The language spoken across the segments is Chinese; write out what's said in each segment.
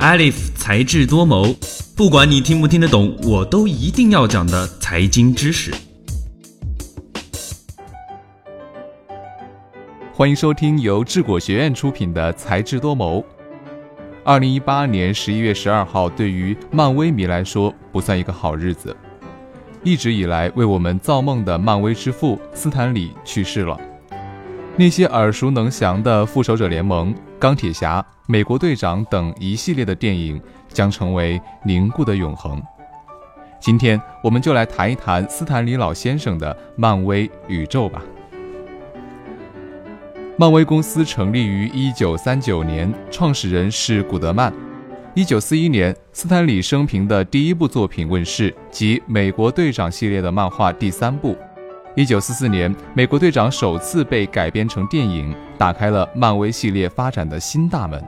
Alif 才智多谋，不管你听不听得懂，我都一定要讲的财经知识。欢迎收听由智果学院出品的《才智多谋》。二零一八年十一月十二号，对于漫威迷来说不算一个好日子。一直以来为我们造梦的漫威之父斯坦李去世了。那些耳熟能详的《复仇者联盟》《钢铁侠》《美国队长》等一系列的电影将成为凝固的永恒。今天，我们就来谈一谈斯坦李老先生的漫威宇宙吧。漫威公司成立于一九三九年，创始人是古德曼。一九四一年，斯坦李生平的第一部作品问世，即《美国队长》系列的漫画第三部。一九四四年，《美国队长》首次被改编成电影，打开了漫威系列发展的新大门。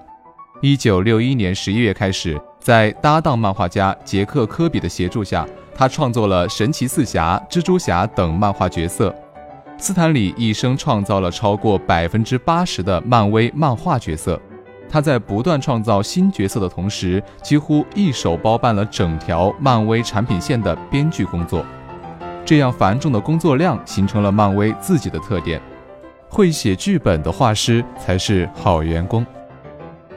一九六一年十一月开始，在搭档漫画家杰克·科比的协助下，他创作了神奇四侠、蜘蛛侠等漫画角色。斯坦李一生创造了超过百分之八十的漫威漫画角色，他在不断创造新角色的同时，几乎一手包办了整条漫威产品线的编剧工作。这样繁重的工作量形成了漫威自己的特点：会写剧本的画师才是好员工。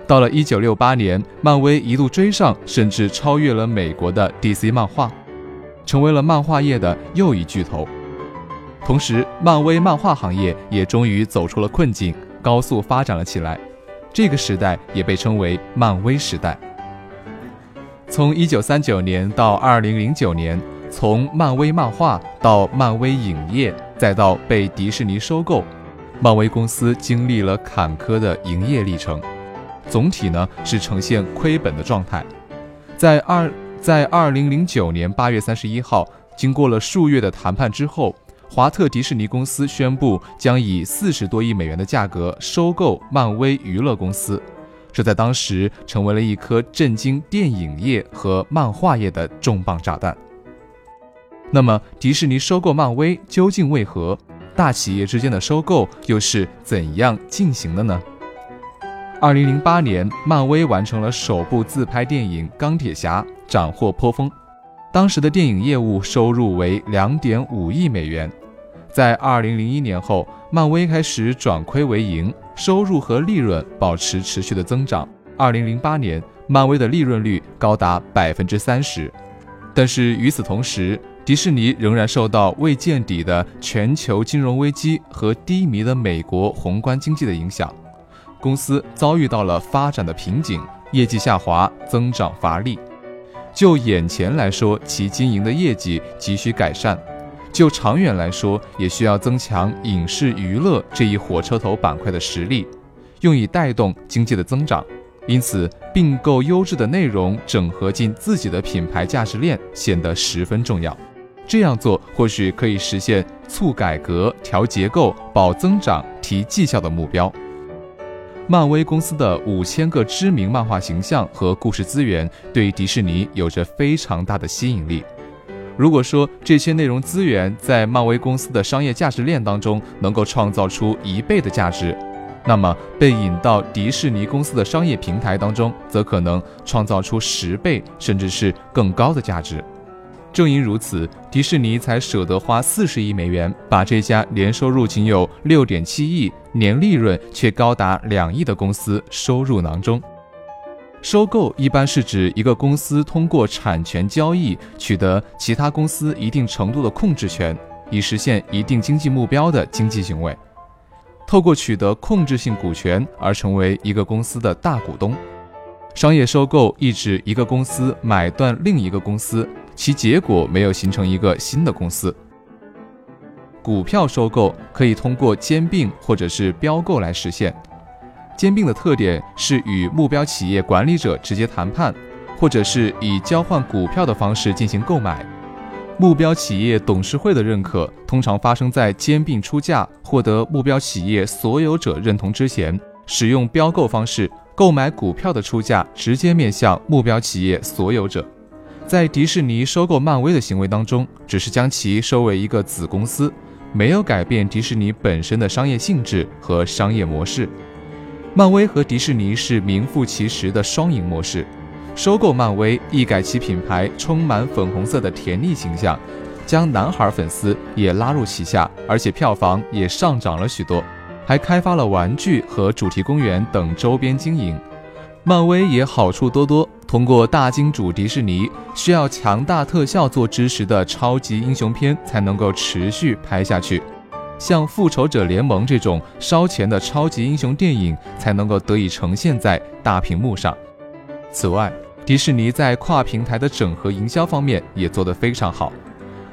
到了一九六八年，漫威一度追上甚至超越了美国的 DC 漫画，成为了漫画业的又一巨头。同时，漫威漫画行业也终于走出了困境，高速发展了起来。这个时代也被称为漫威时代。从一九三九年到二零零九年，从漫威漫画到漫威影业，再到被迪士尼收购，漫威公司经历了坎坷的营业历程，总体呢是呈现亏本的状态。在二在二零零九年八月三十一号，经过了数月的谈判之后。华特迪士尼公司宣布将以四十多亿美元的价格收购漫威娱乐公司，这在当时成为了一颗震惊电影业和漫画业的重磅炸弹。那么，迪士尼收购漫威究竟为何？大企业之间的收购又是怎样进行的呢？二零零八年，漫威完成了首部自拍电影《钢铁侠》，斩获颇丰，当时的电影业务收入为两点五亿美元。在二零零一年后，漫威开始转亏为盈，收入和利润保持持续的增长。二零零八年，漫威的利润率高达百分之三十。但是与此同时，迪士尼仍然受到未见底的全球金融危机和低迷的美国宏观经济的影响，公司遭遇到了发展的瓶颈，业绩下滑，增长乏力。就眼前来说，其经营的业绩急需改善。就长远来说，也需要增强影视娱乐这一火车头板块的实力，用以带动经济的增长。因此，并购优质的内容，整合进自己的品牌价值链，显得十分重要。这样做或许可以实现促改革、调结构、保增长、提绩效的目标。漫威公司的五千个知名漫画形象和故事资源，对迪士尼有着非常大的吸引力。如果说这些内容资源在漫威公司的商业价值链当中能够创造出一倍的价值，那么被引到迪士尼公司的商业平台当中，则可能创造出十倍甚至是更高的价值。正因如此，迪士尼才舍得花四十亿美元，把这家年收入仅有六点七亿、年利润却高达两亿的公司收入囊中。收购一般是指一个公司通过产权交易取得其他公司一定程度的控制权，以实现一定经济目标的经济行为。透过取得控制性股权而成为一个公司的大股东。商业收购意指一个公司买断另一个公司，其结果没有形成一个新的公司。股票收购可以通过兼并或者是标购来实现。兼并的特点是与目标企业管理者直接谈判，或者是以交换股票的方式进行购买。目标企业董事会的认可通常发生在兼并出价获得目标企业所有者认同之前。使用标购方式购买股票的出价直接面向目标企业所有者。在迪士尼收购漫威的行为当中，只是将其收为一个子公司，没有改变迪士尼本身的商业性质和商业模式。漫威和迪士尼是名副其实的双赢模式，收购漫威，一改其品牌充满粉红色的甜腻形象，将男孩粉丝也拉入旗下，而且票房也上涨了许多，还开发了玩具和主题公园等周边经营。漫威也好处多多，通过大金主迪士尼，需要强大特效做支持的超级英雄片才能够持续拍下去。像《复仇者联盟》这种烧钱的超级英雄电影才能够得以呈现在大屏幕上。此外，迪士尼在跨平台的整合营销方面也做得非常好。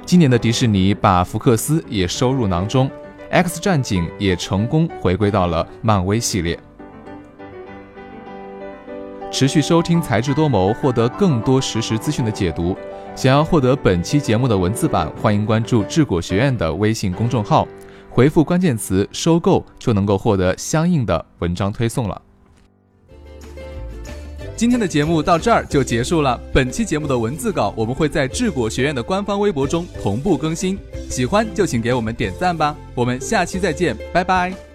今年的迪士尼把福克斯也收入囊中，《X 战警》也成功回归到了漫威系列。持续收听才智多谋，获得更多实时资讯的解读。想要获得本期节目的文字版，欢迎关注智果学院的微信公众号。回复关键词“收购”就能够获得相应的文章推送了。今天的节目到这儿就结束了。本期节目的文字稿我们会在智果学院的官方微博中同步更新，喜欢就请给我们点赞吧。我们下期再见，拜拜。